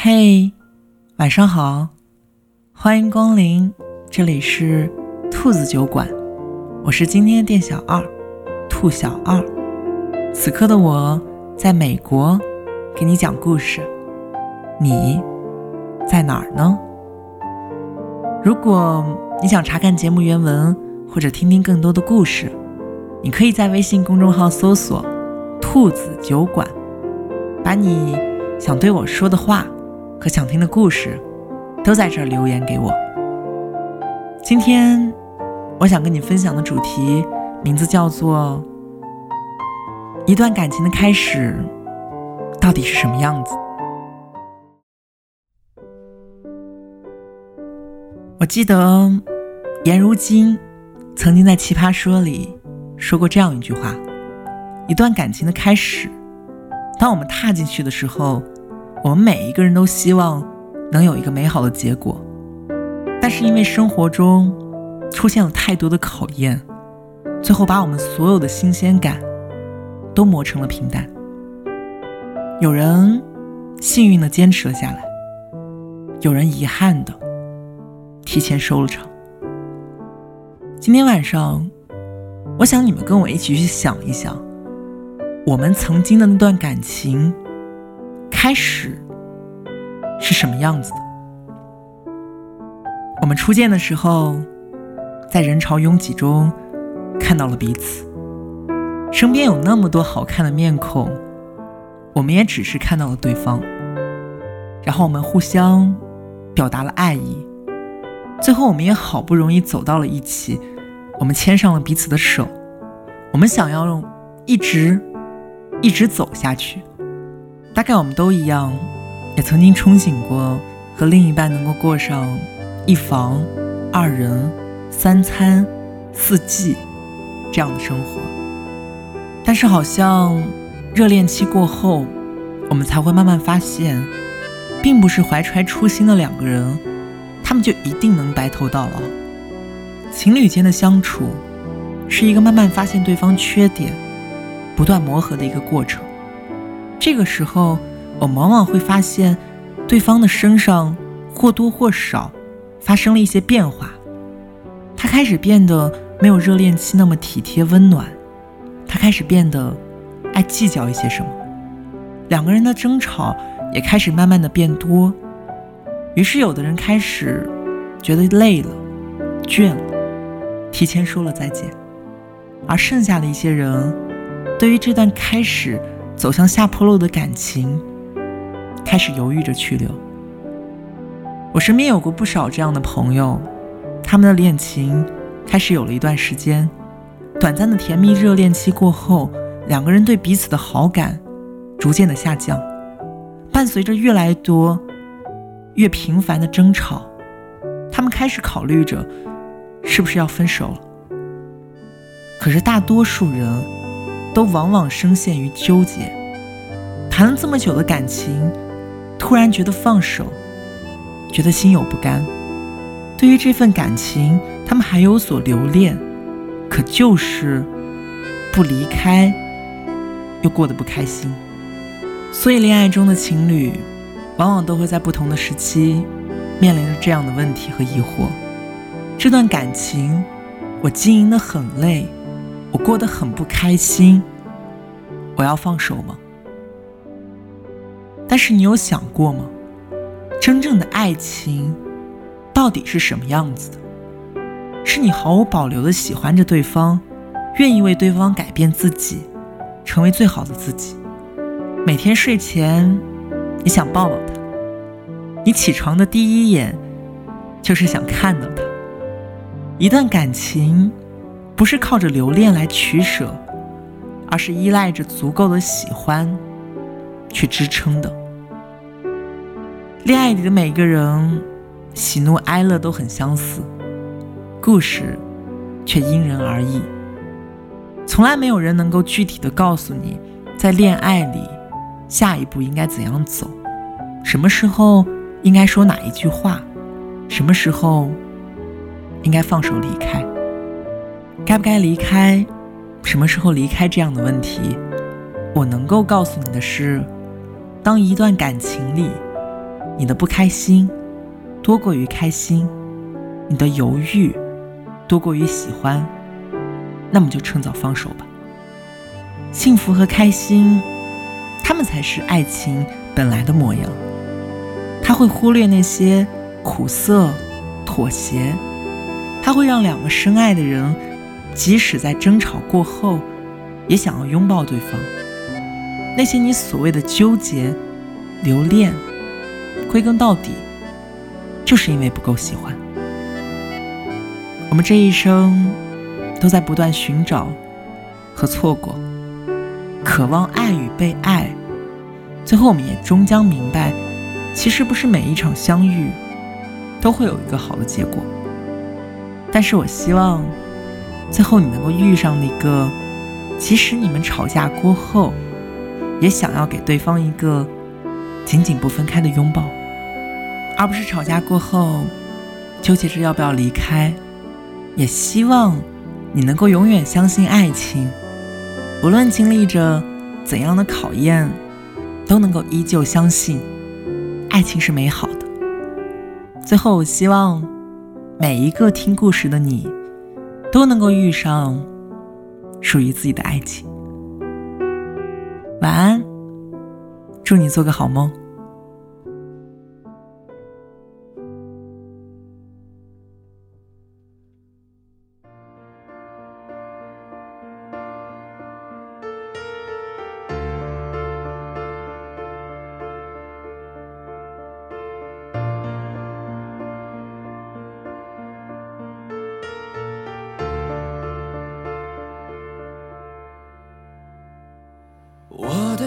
嘿，晚上好，欢迎光临，这里是兔子酒馆，我是今天的店小二，兔小二。此刻的我在美国，给你讲故事，你在哪儿呢？如果你想查看节目原文或者听听更多的故事，你可以在微信公众号搜索“兔子酒馆”，把你想对我说的话。和想听的故事，都在这儿留言给我。今天我想跟你分享的主题名字叫做“一段感情的开始到底是什么样子”。我记得颜如晶曾经在《奇葩说》里说过这样一句话：“一段感情的开始，当我们踏进去的时候。”我们每一个人都希望能有一个美好的结果，但是因为生活中出现了太多的考验，最后把我们所有的新鲜感都磨成了平淡。有人幸运的坚持了下来，有人遗憾的提前收了场。今天晚上，我想你们跟我一起去想一想，我们曾经的那段感情。开始是什么样子的？我们初见的时候，在人潮拥挤中看到了彼此，身边有那么多好看的面孔，我们也只是看到了对方。然后我们互相表达了爱意，最后我们也好不容易走到了一起，我们牵上了彼此的手，我们想要用一直一直走下去。大概我们都一样，也曾经憧憬过和另一半能够过上一房、二人、三餐、四季这样的生活。但是好像热恋期过后，我们才会慢慢发现，并不是怀揣初心的两个人，他们就一定能白头到老。情侣间的相处，是一个慢慢发现对方缺点、不断磨合的一个过程。这个时候，我们往往会发现，对方的身上或多或少发生了一些变化。他开始变得没有热恋期那么体贴温暖，他开始变得爱计较一些什么。两个人的争吵也开始慢慢的变多。于是，有的人开始觉得累了、倦了，提前说了再见。而剩下的一些人，对于这段开始。走向下坡路的感情，开始犹豫着去留。我身边有过不少这样的朋友，他们的恋情开始有了一段时间，短暂的甜蜜热恋期过后，两个人对彼此的好感逐渐的下降，伴随着越来越多、越频繁的争吵，他们开始考虑着是不是要分手了。可是大多数人。都往往深陷于纠结，谈了这么久的感情，突然觉得放手，觉得心有不甘。对于这份感情，他们还有所留恋，可就是不离开，又过得不开心。所以，恋爱中的情侣，往往都会在不同的时期，面临着这样的问题和疑惑：这段感情，我经营的很累。过得很不开心，我要放手吗？但是你有想过吗？真正的爱情到底是什么样子的？是你毫无保留的喜欢着对方，愿意为对方改变自己，成为最好的自己。每天睡前，你想抱抱他，你起床的第一眼就是想看到他。一段感情。不是靠着留恋来取舍，而是依赖着足够的喜欢去支撑的。恋爱里的每个人，喜怒哀乐都很相似，故事却因人而异。从来没有人能够具体的告诉你，在恋爱里下一步应该怎样走，什么时候应该说哪一句话，什么时候应该放手离开。该不该离开？什么时候离开？这样的问题，我能够告诉你的是，当一段感情里你的不开心多过于开心，你的犹豫多过于喜欢，那么就趁早放手吧。幸福和开心，他们才是爱情本来的模样。他会忽略那些苦涩、妥协，他会让两个深爱的人，即使在争吵过后，也想要拥抱对方。那些你所谓的纠结、留恋，归根到底，就是因为不够喜欢。我们这一生都在不断寻找和错过。渴望爱与被爱，最后我们也终将明白，其实不是每一场相遇都会有一个好的结果。但是我希望，最后你能够遇上那个，即使你们吵架过后，也想要给对方一个紧紧不分开的拥抱，而不是吵架过后纠结着要不要离开。也希望你能够永远相信爱情。无论经历着怎样的考验，都能够依旧相信爱情是美好的。最后，我希望每一个听故事的你，都能够遇上属于自己的爱情。晚安，祝你做个好梦。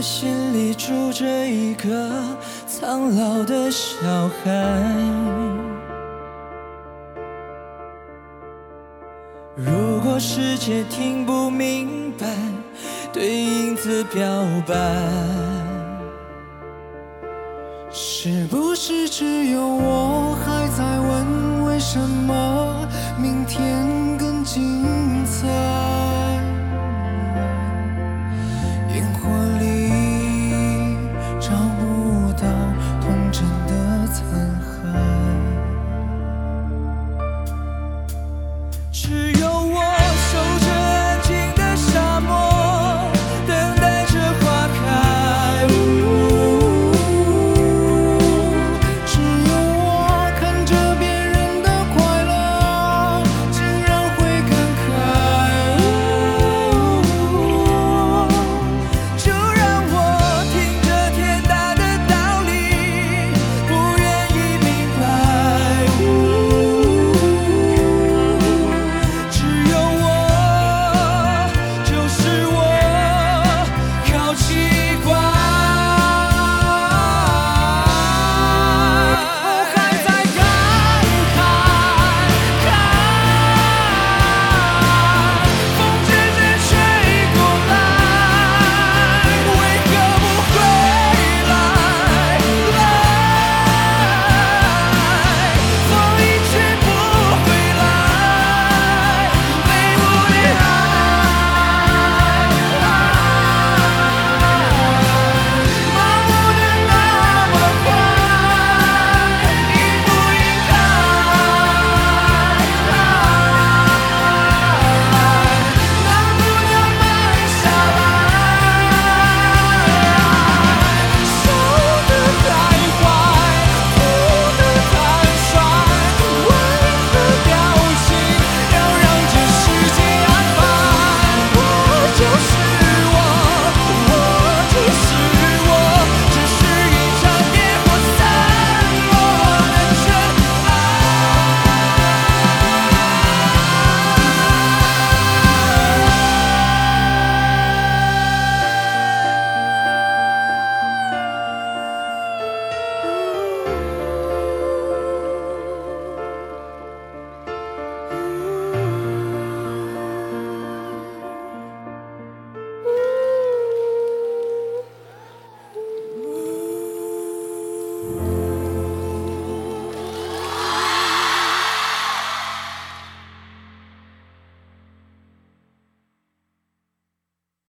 的心里住着一个苍老的小孩。如果世界听不明白，对影子表白，是不是只有我还在问为什么明天？